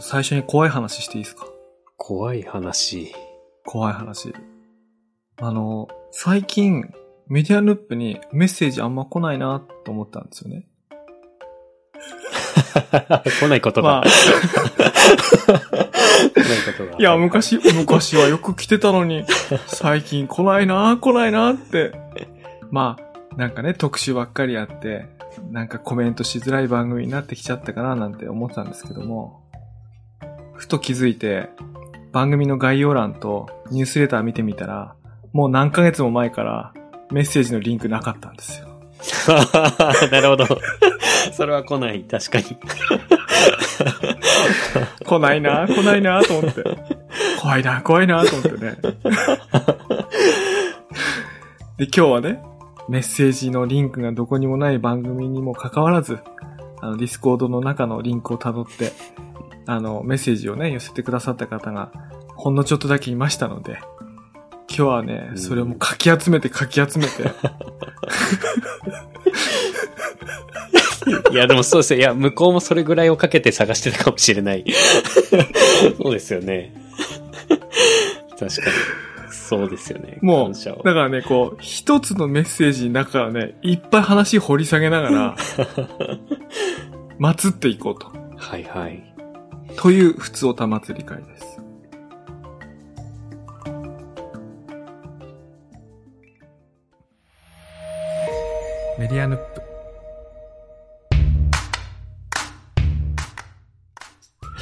最初に怖い話していいですか？怖い話。怖い話。あの、最近、メディアヌップにメッセージあんま来ないなと思ったんですよね。来ないことが。まあ、来ないことが。いや、昔、昔はよく来てたのに、最近来ないな来ないなって。まあ、なんかね、特集ばっかりやって、なんかコメントしづらい番組になってきちゃったかななんて思ってたんですけども、ふと気づいて、番組の概要欄とニュースレター見てみたら、もう何ヶ月も前からメッセージのリンクなかったんですよ。なるほど。それは来ない、確かに。来ないな来ないなと思って。怖いな怖いなと思ってね。で、今日はね、メッセージのリンクがどこにもない番組にもかかわらず、あの、ディスコードの中のリンクを辿って、あの、メッセージをね、寄せてくださった方が、ほんのちょっとだけいましたので、今日はねう、んそれをもうかき集めてかき集めて、いや、でもそうですよ。いや、向こうもそれぐらいをかけて探してたかもしれない。そうですよね。確かに。そうですよね。もう、だからね、こう、一つのメッセージの中からね、いっぱい話掘り下げながら、祭っていこうと。はいはい。という、普通おた祭り会です。メディアヌップ。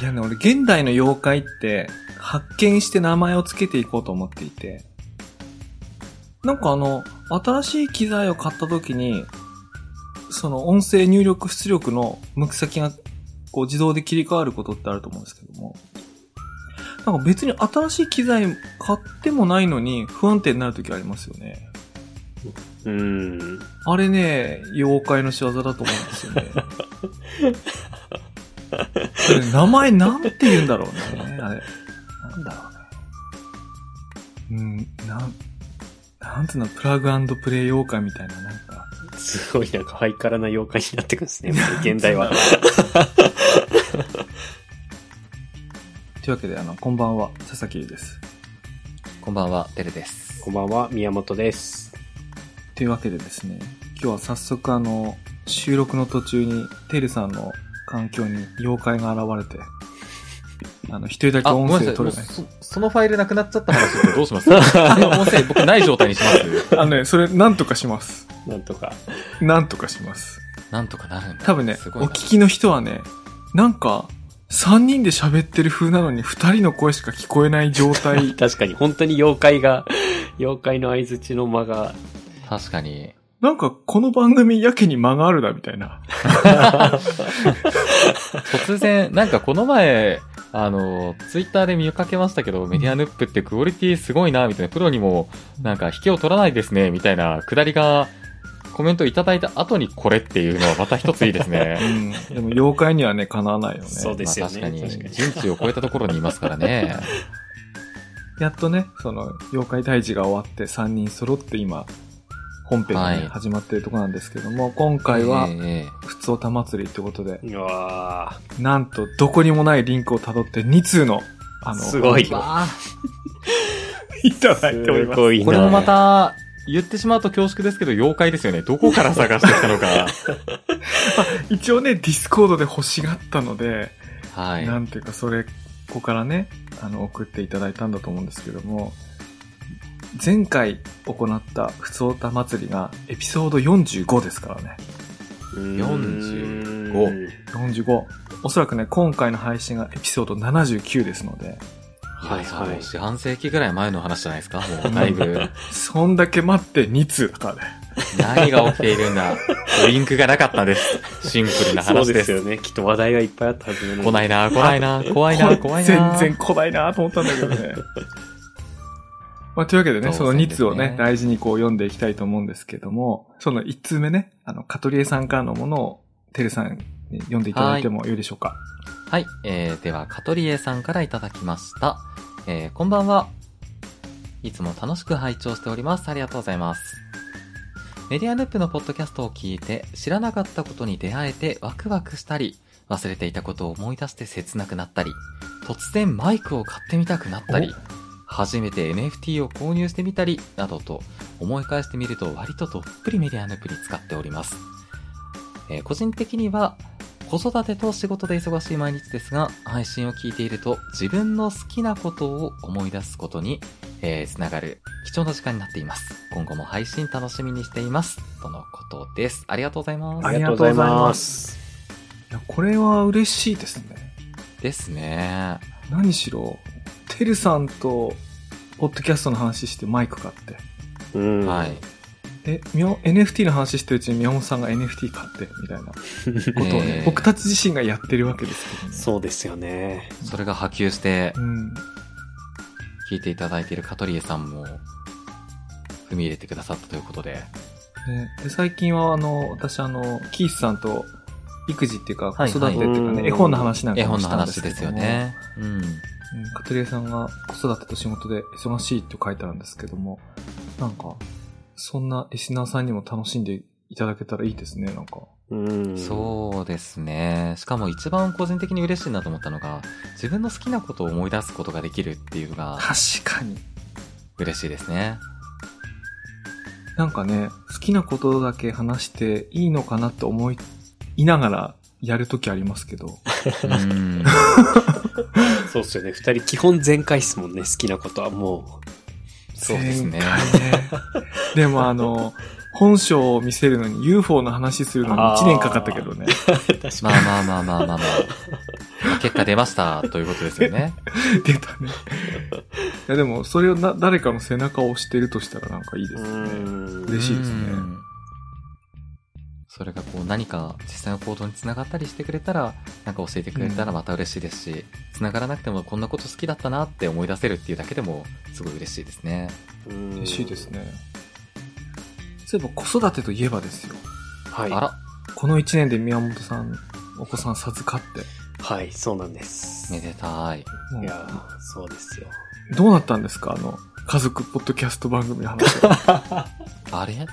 いやね、俺、現代の妖怪って、発見して名前を付けていこうと思っていて、なんかあの、新しい機材を買った時に、その音声入力出力の向き先がこう自動で切り替わることってあると思うんですけども、なんか別に新しい機材買ってもないのに不安定になる時ありますよね。うーん。あれね、妖怪の仕業だと思うんですよね。名前なんて言うんだろうね。あれ。なんだろうね。うん、なん、なんつうの、プラグプレイ妖怪みたいな、なんか。すごいなんかハイカラな妖怪になってくるんですね。現代は。というわけで、あの、こんばんは、佐々木です。こんばんは、てるです。こんばんは、宮本です。というわけでですね、今日は早速あの、収録の途中に、テルさんの環境に妖怪が現れて、あの、一人だけ音声取れない。そそのファイルなくなっちゃった話ど うしますえ音声僕ない状態にします あのね、それなんとかします。なんとか。なんとかします。なんとかなるんだ。多分ねお聞きの人はね、なんか、3人で喋ってる風なのに2人の声しか聞こえない状態。確かに、本当に妖怪が、妖怪の相づちの間が、確かに。なんか、この番組やけに間があるな、みたいな。突然、なんかこの前、あの、ツイッターで見かけましたけど、メディアヌップってクオリティすごいな、みたいな、プロにも、なんか引けを取らないですね、みたいな、くだりが、コメントいただいた後にこれっていうのはまた一ついいですうね。ん。でも、妖怪にはね、かなわないよね。そうですよね。まあ確かに、確かに。人知を超えたところにいますからね。やっとね、その、妖怪退治が終わって3人揃って今、本編がね、はい始まってるところなんですけども、今回はえ、えええふつおた祭りってことで、うわなんと、どこにもないリンクを辿って2通の、あの、すごいわあ、いただーいておりますごいな。これもまた、言ってしまうと恐縮ですけど、妖怪ですよね。どこから探してきたのか。一応ね、ディスコードで欲しがったので、はい。なんていうか、それ、ここからね、あの、送っていただいたんだと思うんですけども、前回行った普通歌祭りがエピソード45ですからね。45 45。おそらくね、今回の配信がエピソード79ですので、はいはい四半世紀ぐらい前の話じゃないですか？もう だいぶ。そんだけ待って2通だからね。何が起きているんだ？リンクがなかったです。シンプルなそう話です。ですよね。きっと話題がいっぱいあったはずなのに来ないな、来ないな、怖いな、怖いな。全然来ないなと思ったんだけどね。まあ、というわけでね、その2当然ですね通をね、大事にこう読んでいきたいと思うんですけども、その1通目ね、あの、カトリエさんからのものを、テルさんに読んでいただいてもよいでしょうか？はい。えー、では、カトリエさんからいただきました。えー、こんばんは。いつも楽しく拝聴しております。ありがとうございます。メディアヌップのポッドキャストを聞いて、知らなかったことに出会えてワクワクしたり、忘れていたことを思い出して切なくなったり、突然マイクを買ってみたくなったり、初めて NFT を購入してみたり、などと思い返してみると割とどっぷりメディアヌープに使っております。えー個人的には子育てと仕事で忙しい毎日ですが、配信を聞いていると自分の好きなことを思い出すことに、えーつながる貴重な時間になっています。今後も配信楽しみにしています。とのことです。ありがとうございます。あありがとうございます。いや、これは嬉しいですね。ですね。何しろ、てるさんと、ポッドキャストの話してマイク買って。うん。はい。え、みょ NFT の話してるうちに宮本さんが NFT 買って、みたいな ことをね、えー僕たち自身がやってるわけですけどね。そうですよね。それが波及してうん。聞いていただいているカトリエさんも踏み入れてくださったということで。ね、で最近はあの、私あの、キースさんと育児っていうか子はい育てっていうかね、はい絵本の話なん絵かもしたんで本の話すけどもですよ。ね。うん。うんカトリエさんが子育てと仕事で忙しいって書いてあるんですけども、なんか、そんなリスナーさんにも楽しんでいただけたらいいですね、なんか。うん。そうですね。しかも一番個人的に嬉しいなと思ったのが、自分の好きなことを思い出すことができるっていうのが確かに。嬉しいですね。なんかね、好きなことだけ話していいのかなって思いながらやるときありますけど。うん。そうっすよね。二人基本全開っすもんね。好きなことはもそうですねねでもあの、本性を見せるのに UFO の話するのに1年かかったけどね。う。確かに。まあまあまあまあまあまあ。まあ結果出ましたということですよね。出たね。いやでも、それをな誰かの背中を押してるとしたらなんかいいですね。うん嬉しいですねうんそれがこう何か実際の行動につながったりしてくれたら、なんか教えてくれたらまた嬉しいですし、つながらなくてもこんなこと好きだったなって思い出せるっていうだけでもすごい嬉しいですね。うん嬉しいですね。そういえば子育てといえばですよ。はい。あら、この1年で宮本さん、お子さん授かって。はい、そうなんです。めでたい。いやー、そうですよ。どうなったんですか？あの、家族ポッドキャスト番組の話は。あれ？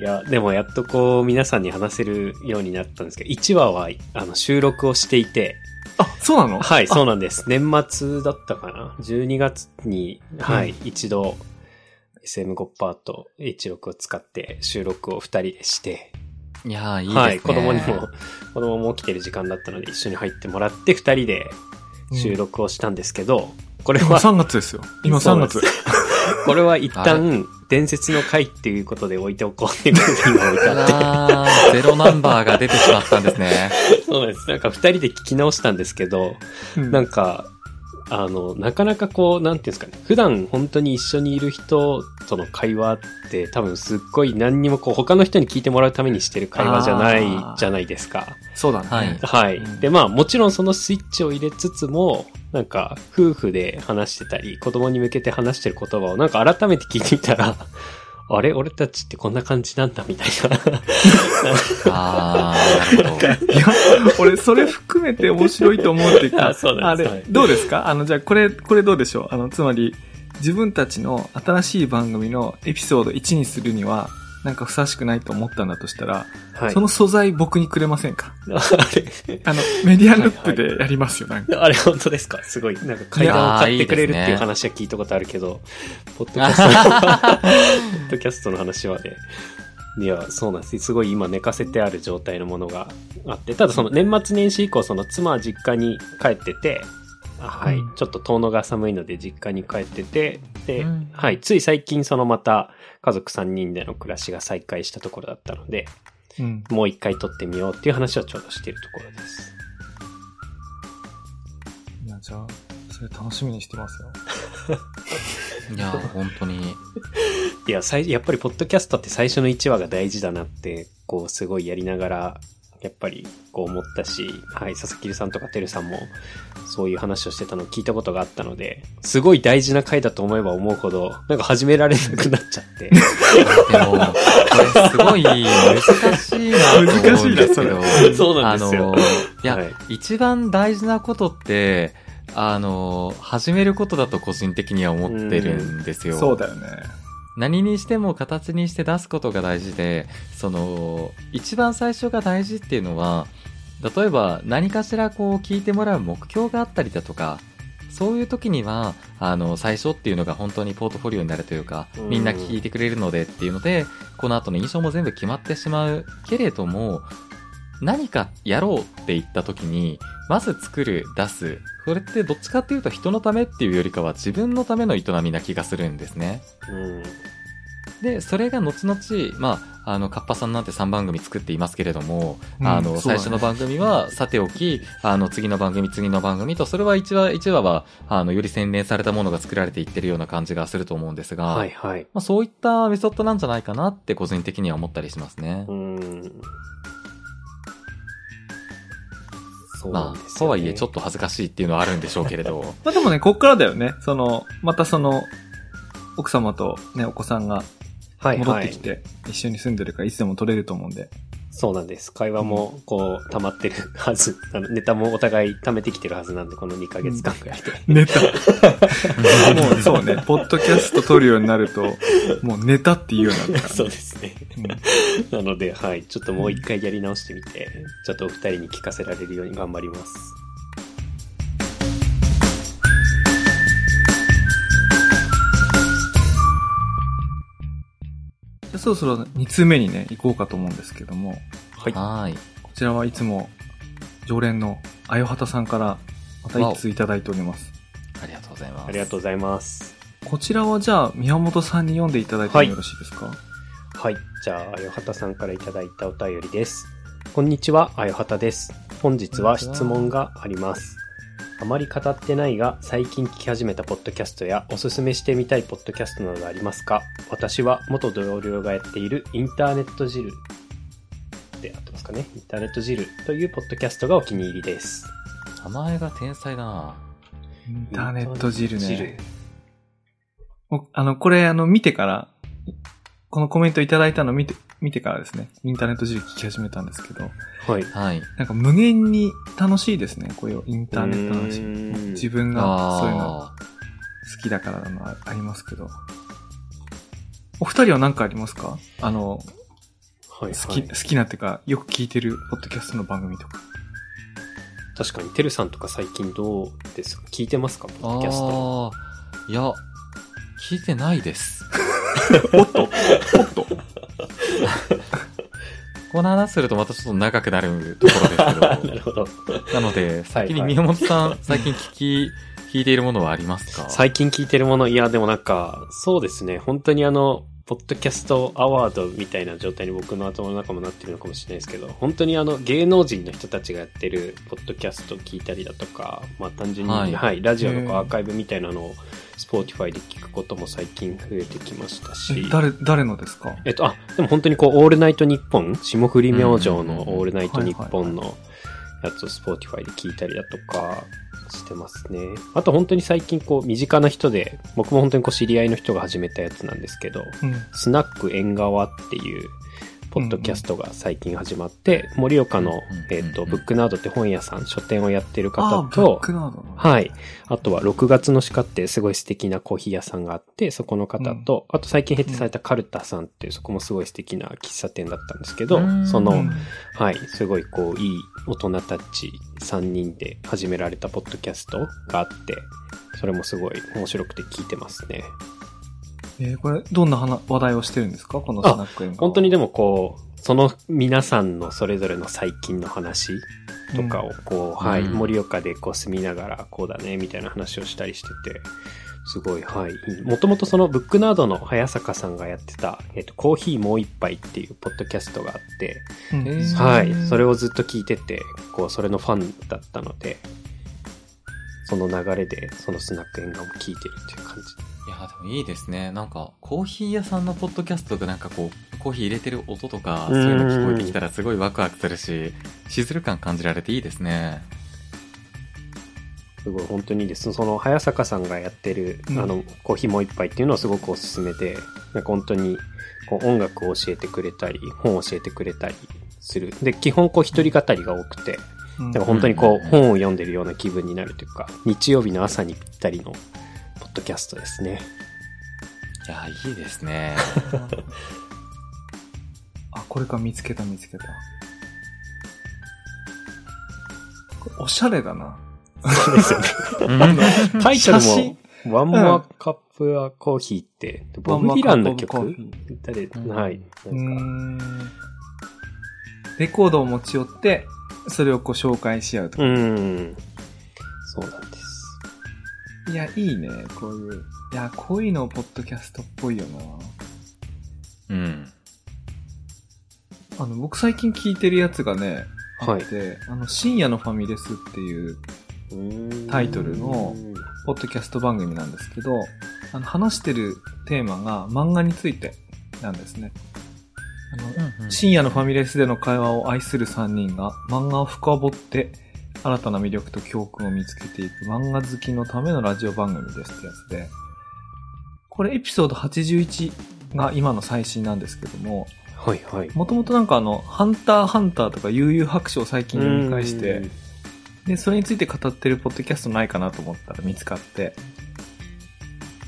いや、でもやっとこう、皆さんに話せるようになったんですけど、1話は、あの、収録をしていて、あ、そうなの？はい、あそうなんです。年末だったかな ?12 月に、はい、一度、SM5 パート H6 を使って収録を2人でして、いやー、いいですね。はい、子供にも、子供も起きてる時間だったので一緒に入ってもらって2人で収録をしたんですけど、これ今は、3月ですよ。今3月。これは一旦、伝説の回っていうことで置いておこうっていうことで今置いてあって。ゼロナンバーが出てしまったんですね。そうです。なんか二人で聞き直したんですけど、うんなんか、あの、なかなかこう、なんていうんですかね、普段本当に一緒にいる人との会話って多分すっごい何にもこう、他の人に聞いてもらうためにしてる会話じゃないじゃないですか。そうだね。はいはい。うんで、まあもちろんそのスイッチを入れつつも、なんか夫婦で話してたり、子供に向けて話してる言葉をなんか改めて聞いてみたら、あれ俺たちってこんな感じなんだみたいな。あー、なるほど。いや、俺、それ含めて面白いと思うっていうか、あそうあれ、どうですか？あの、じゃあ、これ、これどうでしょう？あの、つまり、自分たちの新しい番組のエピソード1にするには、なんかふさわしくないと思ったんだとしたら、はい。その素材僕にくれませんか？あれあの、メディアルップでやりますよ、なんか。あれ本当ですか？すごい。なんか階段を買ってくれるっていう話は聞いたことあるけど、ポッドキャストの、ポッドキャストの話はね、いや、そうなんです。すごい今寝かせてある状態のものがあって、ただその年末年始以降、その妻は実家に帰ってて、あはい、うんちょっと遠野が寒いので実家に帰ってて、で、うんはい、つい最近そのまた家族3人での暮らしが再開したところだったので、うん。もう一回撮ってみようっていう話をちょうどしているところです。いや、じゃあ、それ楽しみにしてますよ。いやー、本当に。いや、最やっぱりポッドキャストって最初の1話が大事だなって、こう、すごいやりながら、やっぱり、こう思ったし、はい、佐々木さんとかてるさんも、そういう話をしてたのを聞いたことがあったので、すごい大事な回だと思えば思うほど、なんか始められなくなっちゃって。でも、これすごい難しいなと思うんですけど。難しいなそうなんですよあの、いや、はい一番大事なことって、あの、始めることだと個人的には思ってるんですよ。そうだよね。何にしても形にして出すことが大事で、その、一番最初が大事っていうのは、例えば何かしらこう聞いてもらう目標があったりだとか、そういう時には、あの、最初っていうのが本当にポートフォリオになるというか、うん。みんな聞いてくれるのでっていうので、この後の印象も全部決まってしまうけれども、何かやろうって言った時に、まず作る、出す。これってどっちかっていうと人のためっていうよりかは自分のための営みな気がするんですね。うん。で、それが後々、まあ、あの、カッパさんなんて3番組作っていますけれども、うんあの、ね最初の番組はさておき、あの、次の番組、次の番組と、それは1話、1話は、あの、より洗練されたものが作られていってるような感じがすると思うんですが、はいはい。まあ、そういったメソッドなんじゃないかなって個人的には思ったりしますね。うん。そうまあ。とはいえちょっと恥ずかしいっていうのはあるんでしょうけれど、まあでもね、こっからだよね。その、またその、奥様とね、お子さんが戻ってき。て、一緒に住んでるからいつでも取れると思うんで。そうなんです。会話も、こう、溜まってるはず。あの、ネタもお互い溜めてきてるはずなんで、この2ヶ月間くらいで。ネタ。もうそうね、ポッドキャスト撮るようになると、もうネタっていうようになるから、そうですね。うんなので、はい。ちょっともう一回やり直してみて、ちょっとお二人に聞かせられるように頑張ります。そろそろ2通目にね、行こうかと思うんですけども、はい。はーい。こちらはいつも常連のあよはたさんからまた1通いただいております。ありがとうございます。ありがとうございます。こちらはじゃあ宮本さんに読んでいただいてもよろしいですか、はい。じゃあ、あよはたさんからいただいたお便りです。こんにちは、あよはたです。本日は質問があります。あまり語ってないが、最近聞き始めたポッドキャストや、おすすめしてみたいポッドキャストなどありますか？私は元同僚がやっているインターネット汁で合ってますかね？インターネット汁というポッドキャストがお気に入りです。名前が天才だな。インターネット汁インターネットね。おあの、これあの見てから、このコメントいただいたの見て、見てからですね、インターネット汁聞き始めたんですけど、はい。はい。なんか無限に楽しいですね、こういうインターネットのうーん話。自分がそういうのあ好きだからなのはありますけど。お二人は何かありますか？あの、はい、好き、はい好。きなっていうか、よく聞いてるポッドキャストの番組とか。確かに、てるさんとか最近どうですか？聞いてますか？ポッドキャスト。あーいや、聞いてないです。おっとおっとこの話するとまたちょっと長くなるところですなけど。るほど。なので、先にはい宮本さん、最近聞き、聞いているものはありますか？最近聞いてるもの、いや、でもなんか、そうですね。本当にあの、ポッドキャストアワードみたいな状態に僕の頭の中もなってるのかもしれないですけど、本当にあの、芸能人の人たちがやってるポッドキャストを聞いたりだとか、まあ単純に、ははいい、ラジオのアーカイブみたいなのを、スポーティファイで聞くことも最近増えてきましたし、誰、誰のですか？えっと、あ、でも本当にこう、オールナイトニッポン、霜降り明星のオールナイトニッポンのやつをスポーティファイで聞いたりだとかしてますね。あと本当に最近こう、身近な人で、僕も本当にこう、知り合いの人が始めたやつなんですけど、うん。スナック縁側っていう、ポッドキャストが最近始まって、盛岡のうん、えっと、ブックナードって本屋さん、書店をやってる方と。はい。あとは、6月の鹿ってすごい素敵なコーヒー屋さんがあって、そこの方と、あと最近閉店されたカルタさんっていう、そこもすごい素敵な喫茶店だったんですけどう、んそのうん、はい、すごいこう、いい大人たち3人で始められたポッドキャストがあって、それもすごい面白くて聞いてますね。えーこれ、どんな話話題をしてるんですか？このスナック演歌は本当にでもこう、その皆さんのそれぞれの最近の話とかをこう、はい、うん盛岡でこう住みながらこうだね、みたいな話をしたりしてて、すごい、はい。もともとそのブックナードの早坂さんがやってた、えっと、コーヒーもう一杯っていうポッドキャストがあって、うんはい。それをずっと聞いてて、こう、それのファンだったので、その流れで、そのスナック縁側も聞いてるっていう感じ。いや、でもいいですね。なんか、コーヒー屋さんのポッドキャストがなんかこう、コーヒー入れてる音とか、そういうの聞こえてきたらすごいワクワクするし、しずる感感じられていいですね。すごい本当にいいです。その早坂さんがやってる、うんあの、コーヒーもう一杯っていうのはすごくおすすめで、なんか本当にこう音楽を教えてくれたり、本を教えてくれたりする。で、基本こう一人語りが多くて、うんなんか本当にこううん本を読んでるような気分になるというか、日曜日の朝にぴったりのポッドキャストですね。いや、いいですね。あ、これか見つけた見つけた。おしゃれだな。そうですよね。うんタイトルも、ワンモアカップアコーヒーって、ボブ・ディランの曲はい。なんかん。レコードを持ち寄って、それをこう紹介し合うとか。うん。そうなんです。いや、いいね、こういう。いや、こういうのポッドキャストっぽいよな。うん。あの、僕最近聞いてるやつがね、あはいって、あの、深夜のファミレスっていう、タイトルのポッドキャスト番組なんですけど、あの、話してるテーマが漫画についてなんですね。あの、深夜のファミレスでの会話を愛する3人が漫画を深掘って新たな魅力と教訓を見つけていく漫画好きのためのラジオ番組ですってやつで、これエピソード81が今の最新なんですけども、はいはい。もともとなんかあの、ハンターハンターとか悠々白書を最近読み返して、で、それについて語ってるポッドキャストないかなと思ったら見つかって、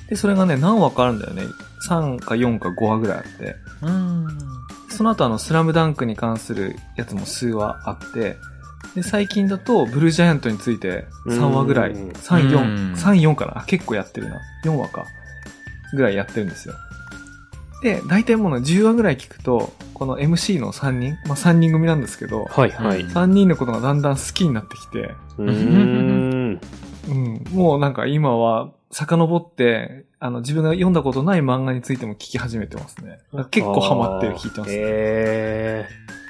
で、それがね、何話かあるんだよね。3か4か5話ぐらいあって、うん。その後あの、スラムダンクに関するやつも数話あって、で、最近だと、ブルージャイアントについて3話ぐらい、うん3、うん4、3、4かなあ結構やってるな。4話か。ぐらいやってるんですよ。で、大体もうね10話ぐらい聞くと、この MC の3人、まあ3人組なんですけど、はいはい。うん3人のことがだんだん好きになってきて、うーん。うん、もうなんか今は、遡って、あの、自分が読んだことない漫画についても聞き始めてますね。結構ハマって聞いてます、ねへー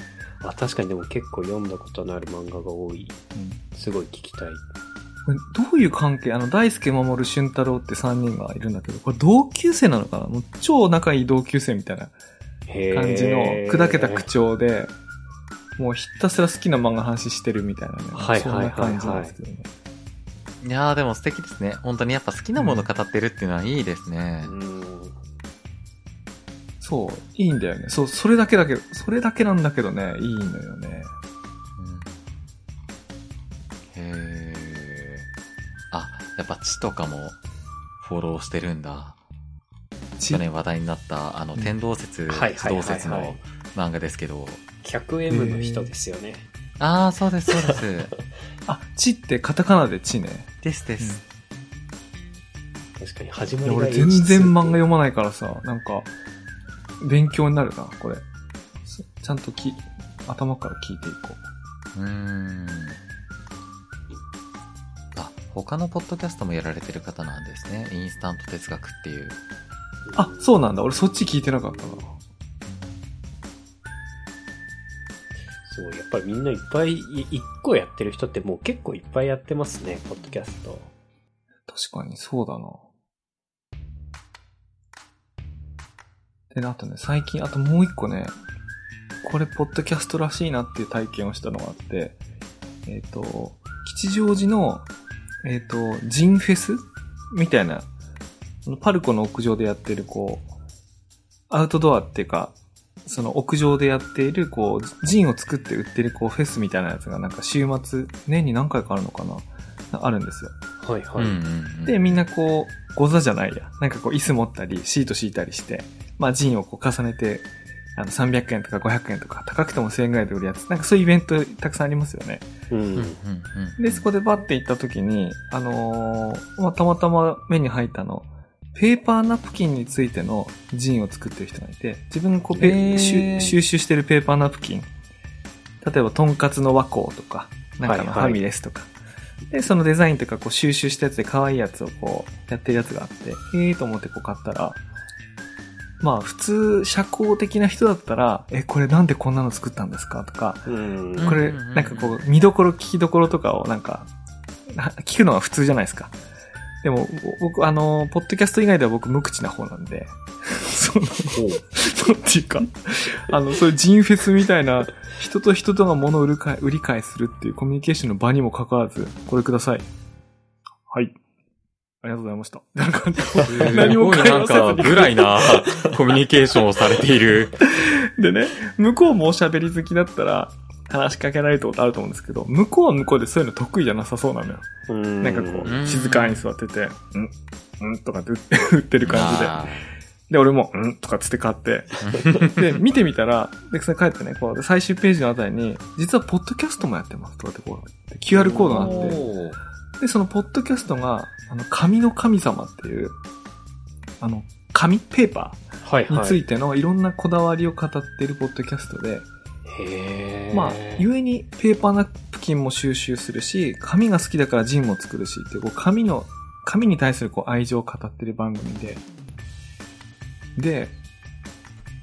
あ、確かにでも結構読んだことのある漫画が多い。うんすごい聞きたい。これどういう関係？あの、大輔守俊太郎って3人がいるんだけど、これ同級生なのかな？もう超仲いい同級生みたいな感じの砕けた口調で、もうひたすら好きな漫画話してるみたいなね。はいそんな感じなんですけどね。いやーでも素敵ですね。本当にやっぱ好きなもの語ってるっていうのはいいですね。うん。そう、いいんだよね。そう、それだけだけど、それだけなんだけどね、いいのよね。うんへーあ、やっぱ地とかもフォローしてるんだ。ち去年話題になった、あの、うん天動説、地動説の漫画ですけど。100M の人ですよね。ああ、そうです、そうです。あ、ちってカタカナでちね。ですです。確かに始まいや、りが俺全然漫画読まないからさ、なんか、勉強になるな、これ。そちゃんとき、頭から聞いていこう。うーん。あ、他のポッドキャストもやられてる方なんですね。インスタント哲学っていう。あ、そうなんだ。俺そっち聞いてなかったな。すごい。やっぱりみんないっぱい、い一個やってる人ってもう結構いっぱいやってますね、ポッドキャスト。確かに、そうだな。でね、あとね、最近、あともう一個ね、これ、ポッドキャストらしいなっていう体験をしたのがあって、えっ、と、吉祥寺の、えっ、と、ジンフェスみたいな、パルコの屋上でやってる、こう、アウトドアっていうか、その屋上でやっている、こう、ジンを作って売ってる、こう、フェスみたいなやつが、なんか週末、年に何回かあるのかなあるんですよ。はいはい。で、みんなこう、ゴザじゃないや。なんかこう、椅子持ったり、シート敷いたりして、まあ、ジンをこう重ねて、あの、300円とか500円とか、高くても1000円ぐらいで売るやつ。なんかそういうイベントたくさんありますよね。うん。うんうんうんで、そこでバッて行った時に、あのーまあ、たまたま目に入ったの、ペーパーナプキンについてのジンを作ってる人がいて、自分がこうペ、へー収収集してるペーパーナプキン。例えば、とんかつの和光とか、なんかのはいはいファミレスとか。で、そのデザインとかこう収集したやつで可愛いやつをこう、やってるやつがあって、ええーと思ってこう買ったら、まあ普通、社交的な人だったら、え、これなんでこんなの作ったんですか？とか、うん。これ、なんかこう、見どころ、聞きどころとかをなんか、な聞くのは普通じゃないですか。でも、僕、あの、ポッドキャスト以外では僕無口な方なんで、その、ほうそうっていうか、あの、そういうジンフェスみたいな、人と人とが物を売るか売り買いするっていうコミュニケーションの場にもかかわらず、これください。はい。ありがとうございました。なんか、何も会話せずにか、ぐらいなコミュニケーションをされている。でね、向こうもおしゃべり好きだったら、話しかけられたことあると思うんですけど、向こうは向こうでそういうの得意じゃなさそうなのよ。うんなんかこう静かに座ってて、んんとかって言ってる感じで。あで、俺も、うんとかつって買って。で、見てみたら、で、それ帰ってね、こう、最終ページのあたりに、実はポッドキャストもやってますとかってこう、QR コードがあって、で、そのポッドキャストが、あの、紙の神様っていう、あの、紙ペーパ。ーについてのいろんなこだわりを語っているポッドキャストで、へーまあ、ゆえにペーパーナプキンも収集するし、紙が好きだからジンも作るしっていう、こう、紙の、紙に対するこう愛情を語ってる番組で、で、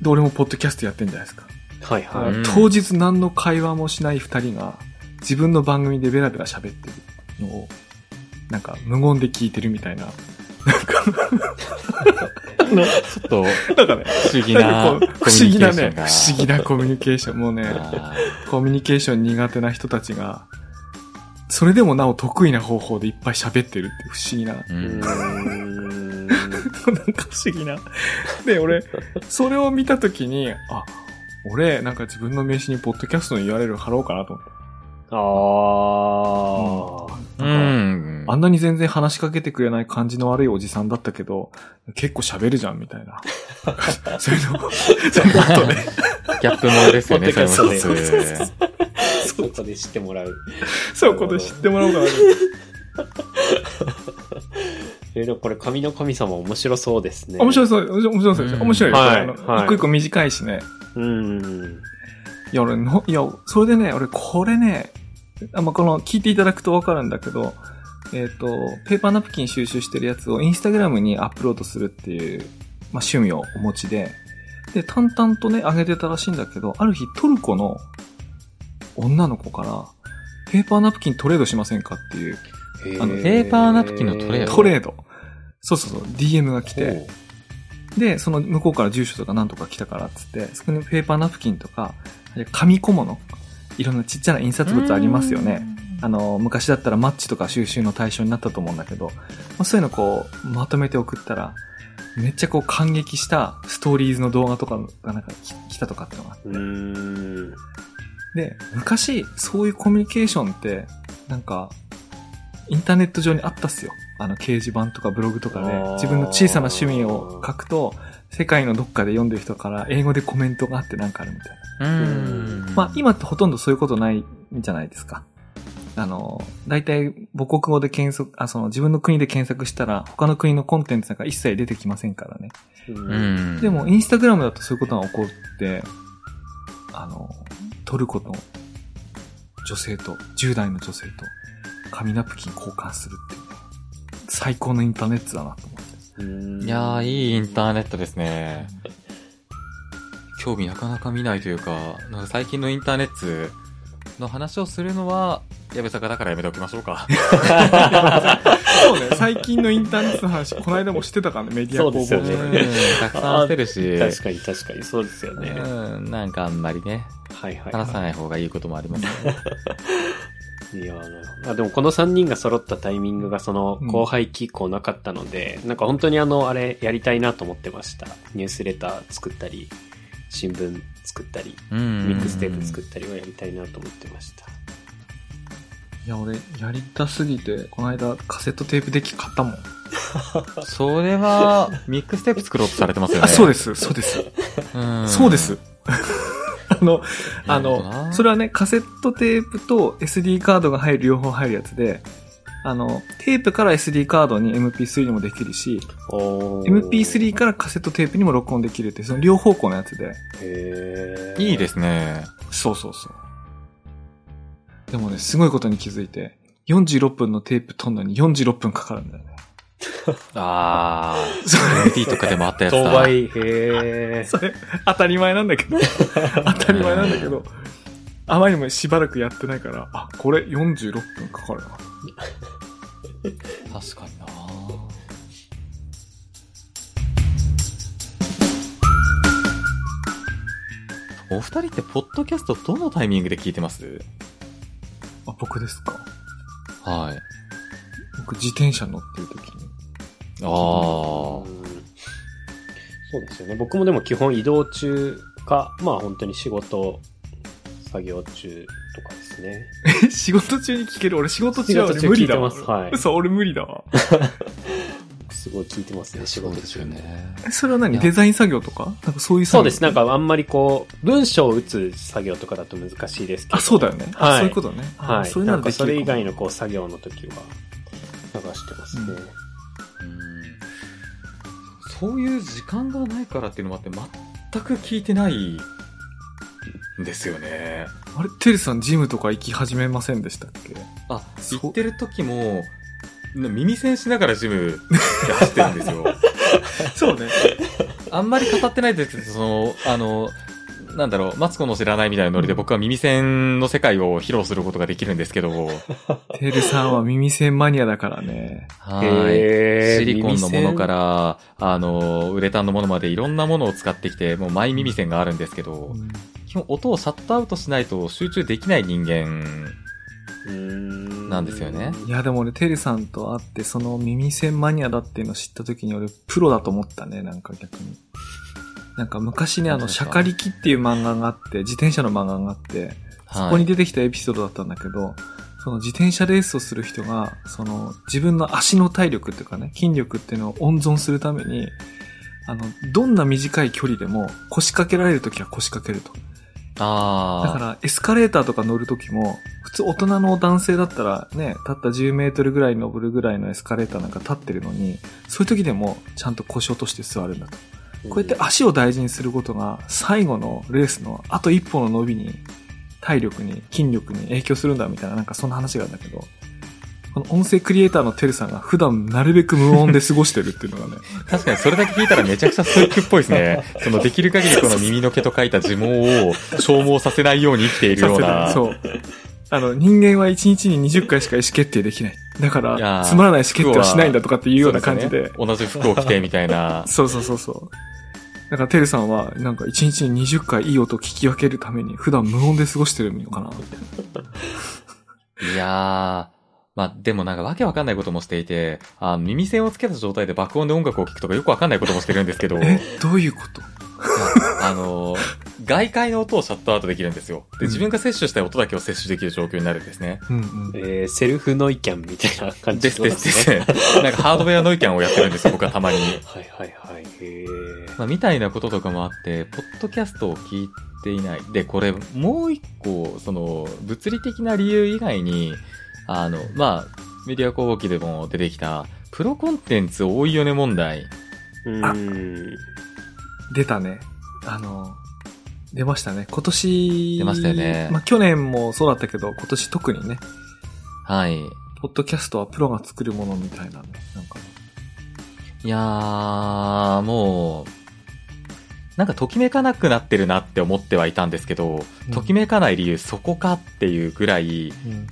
で、俺もポッドキャストやってんじゃないですか。はいはい。うん当日何の会話もしない二人が、自分の番組でベラベラ喋ってるのを、なんか無言で聞いてるみたいな。なんか、ちょっと、なんかね、不思議な不思議なね、コミュニケーションが不思議なコミュニケーション。もうね、あコミュニケーション苦手な人たちが、それでもなお得意な方法でいっぱい喋ってるって不思議な。なんか不思議な。で、俺、それを見たときに、あ、俺、なんか自分の名刺にポッドキャストの URL 貼ろうかなと思って。あー。うなん。あんなに全然話しかけてくれない感じの悪いおじさんだったけど、結構喋るじゃん、みたいな。そういうの、そういうことね。ギャップものですよね、それもドキャストで一つ。そこで知ってもらう。そこと知ってもらおうかな。えー、でもこれ、神の神様面白そうですね。い。面白そう、面白そうですよ。面白いよ。はいあのはい一個一個短いしね。うん。いや、俺の、いや、それでね、俺これね、あまあ、この、聞いていただくとわかるんだけど、えっ、と、ペーパーナプキン収集してるやつをインスタグラムにアップロードするっていう、まあ、趣味をお持ちで、で、淡々とね、上げてたらしいんだけど、ある日トルコの女の子から、ペーパーナプキントレードしませんかっていう、あのペーパーナプキンのトレード？トレード。そうそうそう、DM が来て、で、その向こうから住所とかなんとか来たからっつって、そこにペーパーナプキンとか、紙小物、いろんなちっちゃな印刷物ありますよね。あの、昔だったらマッチとか収集の対象になったと思うんだけど、まあ、そういうのこう、まとめて送ったら、めっちゃこう感激したストーリーズの動画とかがなんかき来たとかってのがあって。で、昔、そういうコミュニケーションって、なんか、インターネット上にあったっすよ。あの、掲示板とかブログとかで自分の小さな趣味を書くと、世界のどっかで読んでる人から英語でコメントがあってなんかあるみたいな。うん。まあ、今ってほとんどそういうことないんじゃないですか。あの、大体母国語で検索、あ、その自分の国で検索したら、他の国のコンテンツなんか一切出てきませんからね。う。うんん。でも、インスタグラムだとそういうことが起こって、あの、トルコの女性と、10代の女性と、紙ナプキン交換するっていうね、最高のインターネットだなと思って。うんいやー、いいインターネットですね。興味なかなか見ないというか、なんか最近のインターネットの話をするのは、矢部坂だからやめておきましょうか。そうね、最近のインターネットの話、この間もしてたからね、メディアそうですよねうん、たくさんしてるし。確かに確かに、そうですよね。うん、なんかあんまりね、はいはい、話さない方がいいこともありますね。いやーなるほどあでもこの3人が揃ったタイミングがそのうん後輩期以降なかったので、なんか本当にあの、あれやりたいなと思ってました。ニュースレター作ったり、新聞作ったり、うん。ミックステープ作ったりをやりたいなと思ってました。いや、俺、やりたすぎて、この間カセットテープデッキ買ったもん。それは、ミックステープ作ろうとされてますよね。あ、そうです、そうです。うん。そうです。あの、あの、なそれはね、カセットテープと SD カードが入る、両方入るやつで、あの、テープから SD カードに MP3 にもできるし、おー MP3 からカセットテープにも録音できるって、その両方向のやつで。へーいいですね。そうそうそう。でもね、すごいことに気づいて、46分のテープ取るのに46分かかるんだよね。あそー。MD とかでもあったやつだ。当倍、へーそれ、当たり前なんだけど、当たり前なんだけど、あまりにもしばらくやってないから、あ、これ46分かかるな。確かになお二人ってポッドキャストどのタイミングで聞いてます？あ、僕ですかはい。僕自転車乗ってる時に。あうんそうですよね。僕もでも基本移動中か、まあ本当に仕事、作業中とかですね。え、仕事中に聞ける？俺仕事中は無理だわ。聞いてますはい嘘、俺無理だわ。すごい聞いてますね、仕事中ね。ね。えそれは何？デザイン作業とか？なんかそういう作業？そうです。なんかあんまりこう、文章を打つ作業とかだと難しいですけど。あ、そうだよね。あはいそういうことね。あはい。そういうのなんかそれ以外のこう作業の時は流してますね。うんうんそういう時間がないからっていうのもあって、全く聞いてないんですよね。あれ、テルさんジムとか行き始めませんでしたっけ？あ、行ってる時も、耳栓しながらジムで走ってるんですよ。そうね。あんまり語ってないですけど、その、あの、なんだろう、マツコの知らないみたいなノリで僕は耳栓の世界を披露することができるんですけど、テルさんは耳栓マニアだからね。はい。シリコンのものから、あの、ウレタンのものまでいろんなものを使ってきて、もうマイ耳栓があるんですけど、基本音をシャットアウトしないと集中できない人間、なんですよねいや、でも俺、テルさんと会って、その耳栓マニアだっていうのを知った時に俺、プロだと思ったね、なんか逆に。なんか昔ね、あの、シャカリキっていう漫画があって、自転車の漫画があって、そこに出てきたエピソードだったんだけど、その自転車レースをする人が、その自分の足の体力っていうかね、筋力っていうのを温存するために、あの、どんな短い距離でも腰掛けられるときは腰掛けると。ああ。だから、エスカレーターとか乗るときも、普通大人の男性だったらね、たった10メートルぐらい登るぐらいのエスカレーターなんか立ってるのに、そういう時でもちゃんと腰を落として座るんだと。こうやって足を大事にすることが、最後のレースのあと一歩の伸びに、体力に、筋力に影響するんだみたいな、なんかそんな話があるんだけど、この音声クリエイターのテルさんが普段なるべく無音で過ごしてるっていうのがね、確かにそれだけ聞いたらめちゃくちゃストイックっぽいですね。そのできる限りこの耳の毛と書いた呪文を消耗させないように生きているような。そう。あの、人間は1日に20回しか意思決定できない。だから、つまらない意思決定はしないんだとかっていうような感じで。。そうすよね同じ服を着てみたいな そうそうそうそう。だから、てるさんは、なんか1日に20回いい音を聞き分けるために、普段無音で過ごしてるのかな、みたいな。いやー、まあでもなんかわけわかんないこともしていて、あの耳栓をつけた状態で爆音で音楽を聴くとかよくわかんないこともしてるんですけど、え、どういうこと？あの、外界の音をシャットアウトできるんですよ。で、自分が摂取したい音だけを摂取できる状況になるんですね。うんうん。えーセルフノイキャンみたいな感じですですです。なんかハードウェアノイキャンをやってるんですよ、僕はたまに。はいはいはい。へーまあ、みたいなこととかもあって、ポッドキャストを聞いていない。で、これ、もう一個、その、物理的な理由以外に、あの、まあ、メディア広告でも出てきた、プロコンテンツ多いよね問題。うーん。出たね。あの、出ましたね。今年。出ましたよねまあ、去年もそうだったけど、今年特にね、はい。ポッドキャストはプロが作るものみたいなね。なんか、いやー、もう、なんかときめかなくなってるなって思ってはいたんですけど、うんときめかない理由そこかっていうぐらい、うん。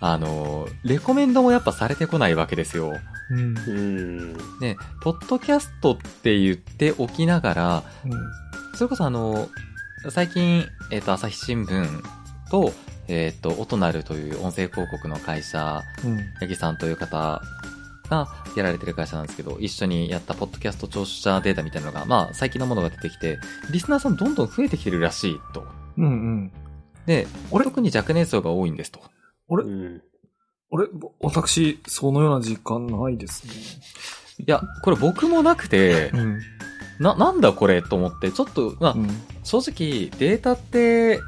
あの、レコメンドもやっぱされてこないわけですよ。うん。うーん。ね、ポッドキャストって言っておきながら、それこそあの、最近、えっ、と、朝日新聞と、えっ、と、オトナルという音声広告の会社、うん。八木さんという方がやられてる会社なんですけど、一緒にやったポッドキャスト聴取者データみたいなのが、まあ、最近のものが出てきて、リスナーさんどんどん増えてきてるらしいと。うんうん。で、あれ？特に若年層が多いんですと。あれ？うん。あれ？ぼ私、そのような実感ないですね。いや、これ僕もなくてう、ん。な、なんだこれと思って、ちょっと、まあう、ん。正直、データって、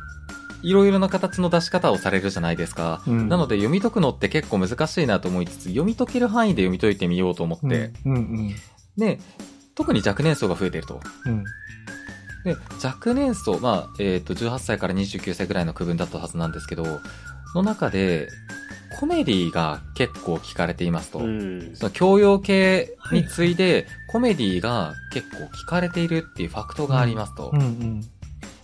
いろいろな形の出し方をされるじゃないですか。うんなので読み解くのって結構難しいなと思いつつ、読み解ける範囲で読み解いてみようと思って、うんうんで、特に若年層が増えていると。うん。で、若年層、まあ、えっ、と、18歳から29歳ぐらいの区分だったはずなんですけど、の中で、コメディが結構聞かれていますと。うん。その教養系に次いで、コメディが結構聞かれているっていうファクトがありますと。うんうん。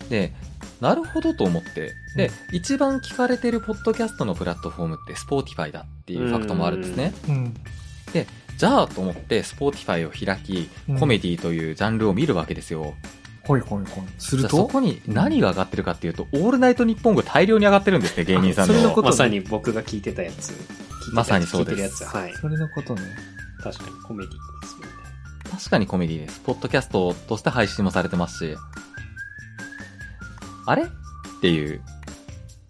で、なるほどと思って。で、一番聞かれてるポッドキャストのプラットフォームってスポーティファイだっていうファクトもあるんですね。うん。じゃあと思ってスポーティファイを開き、コメディというジャンルを見るわけですよ。ほいほいほい。するとじゃあそこに何が上がってるかっていうと、オールナイトニッポンが大量に上がってるんですね、芸人さんの。それのことまさに僕が聞いてたやつ。まさにそうです聞いてるやつ。はい。それのことね。確かにコメディですもんね。確かにコメディです。ポッドキャストとして配信もされてますし。あれ？っていう。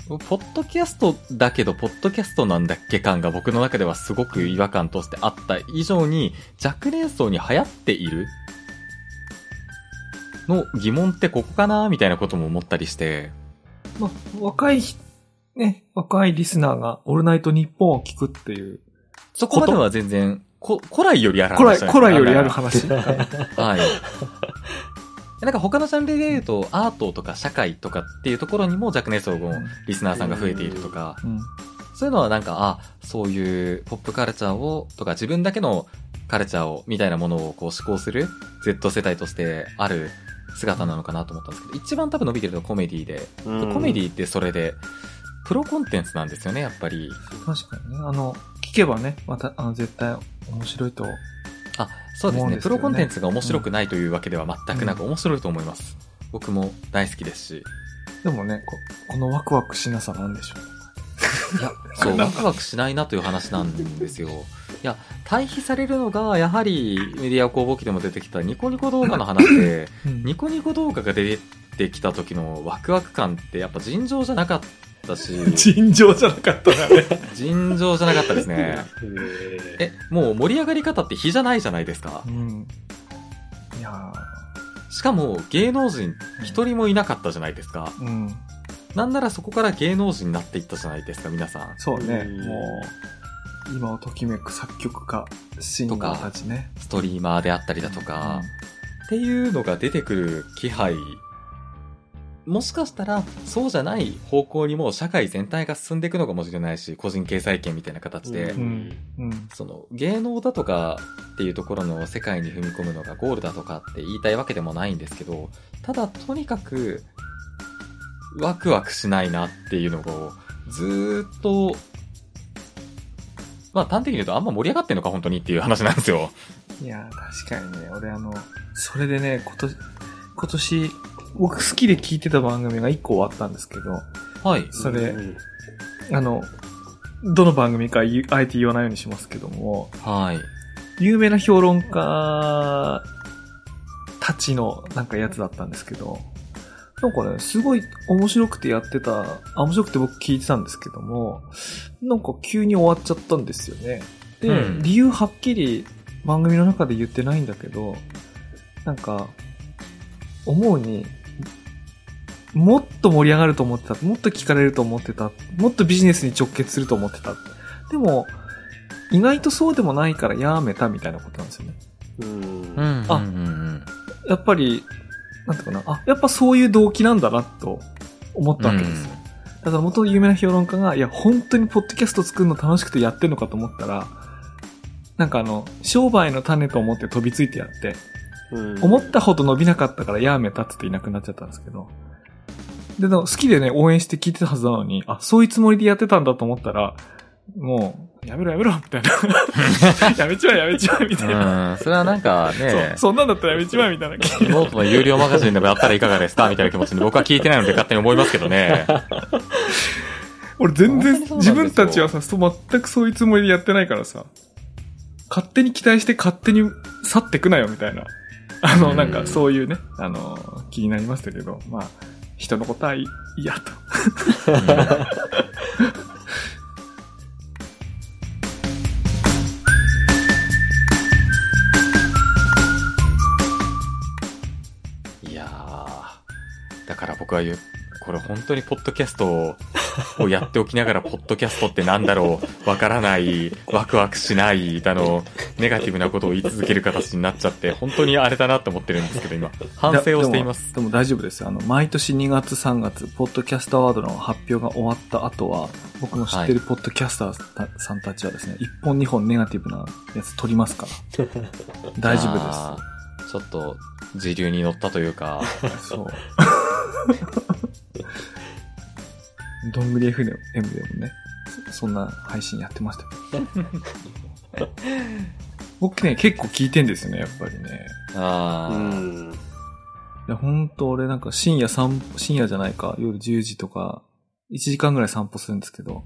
ポッドキャストだけど、ポッドキャストなんだっけ感が僕の中ではすごく違和感としてあった以上に、若年層に流行っているの疑問ってここかなみたいなことも思ったりして。まあ、若いひ、ね、若いリスナーがオールナイトニッポンを聞くっていう、そこまでは全然、こ古来よりある古来、話じゃない古来よりある話。話。はい。なんか他のジャンルで言うと、アートとか社会とかっていうところにも若年層のリスナーさんが増えているとか、うん。そういうのはなんか、あ、そういうポップカルチャーを、とか自分だけのカルチャーを、みたいなものをこう思考する Z 世代としてある姿なのかなと思ったんですけど、一番多分伸びてるのはコメディで、うんコメディってそれで、プロコンテンツなんですよね、やっぱり。確かにね。あの、聞けばね、また、あの、絶対面白いと。あ、そうですね。プロコンテンツが面白くないというわけでは全くなく面白いと思います。僕も大好きですし。でもね、ここのワクワクしなさなんでしょう。いや、そう、ワクワクしないなという話なんですよ。いや、対比されるのが、やはりメディア工房機でも出てきたニコニコ動画の話で、うんニコニコ動画が出てきた時のワクワク感ってやっぱ尋常じゃなかったし、尋常じゃなかったな、ね。尋常じゃなかったですね。ええ、もう盛り上がり方って比じゃないじゃないですかう。ん。いやしかも芸能人一人もいなかったじゃないですか。ーうん。なんならそこから芸能人になっていったじゃないですか、皆さん。そうね、うんもう、今をときめく作曲家、シンガーたちね。ストリーマーであったりだとか、っていうのが出てくる気配、もしかしたらそうじゃない方向にも社会全体が進んでいくのかもしれないし、個人経済圏みたいな形で、うんうん。うん。その芸能だとかっていうところの世界に踏み込むのがゴールだとかって言いたいわけでもないんですけど、ただとにかくワクワクしないなっていうのをずーっと、まあ端的に言うとあんま盛り上がってんのか本当にっていう話なんですよ。いやー、確かにね、俺あの、それでね、今年、今年、僕好きで聞いてた番組が一個終わったんですけど、はい。それ、うんあの、どの番組か言うあえて言わないようにしますけども、はい。有名な評論家たちのなんかやつだったんですけど、なんかね、すごい面白くてやってた、あ面白くて僕聞いてたんですけども、なんか急に終わっちゃったんですよね。で、うん理由はっきり番組の中で言ってないんだけど、なんか、思うに、もっと盛り上がると思ってた、もっと聞かれると思ってた、もっとビジネスに直結すると思ってた。でも、意外とそうでもないからやめたみたいなことなんですよね。うんうんあやっぱり、なんていうかな、あ、やっぱそういう動機なんだなと思ったわけです。よ。だから元々有名な評論家が、いや、本当にポッドキャスト作るの楽しくてやってんのかと思ったら、なんかあの、商売の種と思って飛びついてやって、うん。思ったほど伸びなかったからやめたって言っていなくなっちゃったんですけど、で、でも好きでね、応援して聞いてたはずなのに、あ、そういうつもりでやってたんだと思ったら、もう、やめろやめろみたいな。やめちまえやめちまえみたいな。うん。それはなんかね、そんなんだったらやめちまえみたいな。ノートの有料マガジンでもやったらいかがですかみたいな気持ちに僕は聞いてないので勝手に思いますけどね。俺全然自分たちはさ、全くそういうつもりでやってないからさ、勝手に期待して勝手に去ってくなよみたいな。あの、うんなんかそういうね、あの、気になりましたけど、まあ、人のことはいいいやと。僕は言う、これ本当にポッドキャストをやっておきながら、ポッドキャストってなんだろう、わからない、ワクワクしない、だの、ネガティブなことを言い続ける形になっちゃって、本当にあれだなと思ってるんですけど、今、反省をしています。でも大丈夫です。あの、毎年2月3月、ポッドキャストアワードの発表が終わった後は、僕の知ってるポッドキャスターさんたちはですね、1本2本ネガティブなやつ取りますから。大丈夫です。ちょっと、時流に乗ったというか、そう。どんぐり FM でもね、そそんな配信やってました。僕ね、結構聞いてんですよね、やっぱりね。あーうんいや、ほんと俺なんか深夜散歩、深夜じゃないか、夜10時とか、1時間ぐらい散歩するんですけど、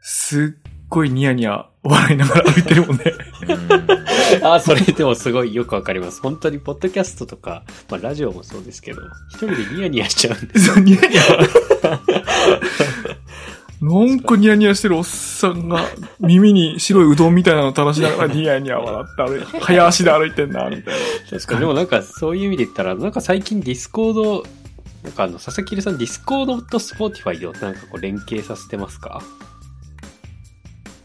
すっごいニヤニヤ笑いながら歩いてるもんね。うん。あ、それでもすごいよくわかります。本当にポッドキャストとか、まあラジオもそうですけど、一人でニヤニヤしちゃうんでそうニヤニヤ。笑 なんかニヤニヤしてるおっさんが耳に白いうどんみたいなの垂らしながらニヤニヤ笑って歩いて、早足で歩いてんな、みたいな。確かに、でもなんかそういう意味で言ったら、なんか最近ディスコード、なんかあの、佐々木さんディスコードとスポーティファイをなんかこう連携させてますか？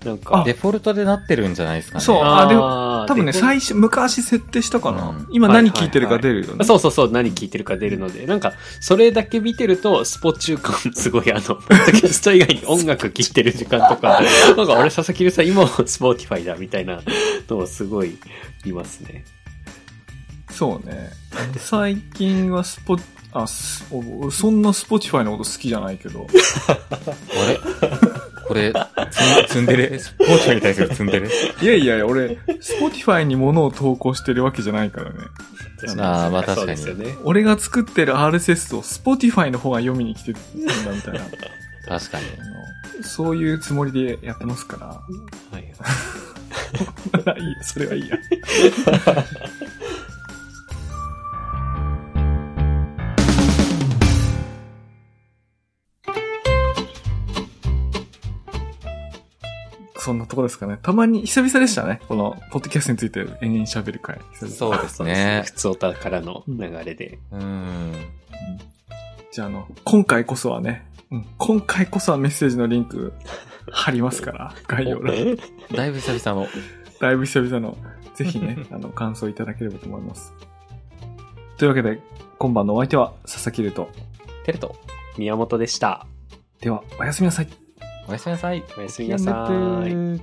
なんか、デフォルトでなってるんじゃないですかね。そうあでも多分ね、最初、昔設定したかな。うん今何聞いてるか出るよね。そうそうそう、何聞いてるか出るので、なんか、それだけ見てると、スポ中間、すごいあの、ポッドキャスト以外に音楽聴いてる時間とか、なんか俺佐々木さん今もスポーティファイだみたいなのをすごい見ますね。そうね。最近はスポ、あ、そんなスポティファイのこと好きじゃないけど。あれ？これ、ツンデレ？スポティに対するツンデレ？いやいやいや、俺、スポティファイに物を投稿してるわけじゃないからね。あーまあ確かに。俺が作ってる RSS をスポティファイの方が読みに来てるんだみたいな。確かに。そういうつもりでやってますから。はい。いいや、それはいいや。そんなとこですかね。たまに、久々でしたね。この、ポッドキャストについて延々喋る回。久々そうですそうですね。ね 普。通おたからの流れで。うん。じゃあ、あの、今回こそはね、うん、今回こそはメッセージのリンク貼りますから、概要欄。だいぶ久々の。だいぶ久々の、ぜひね、あの、感想いただければと思います。というわけで、今晩のお相手は、佐々木ると。テレト、宮本でした。では、おやすみなさい。おやすみなさい。おやすみなさい。い。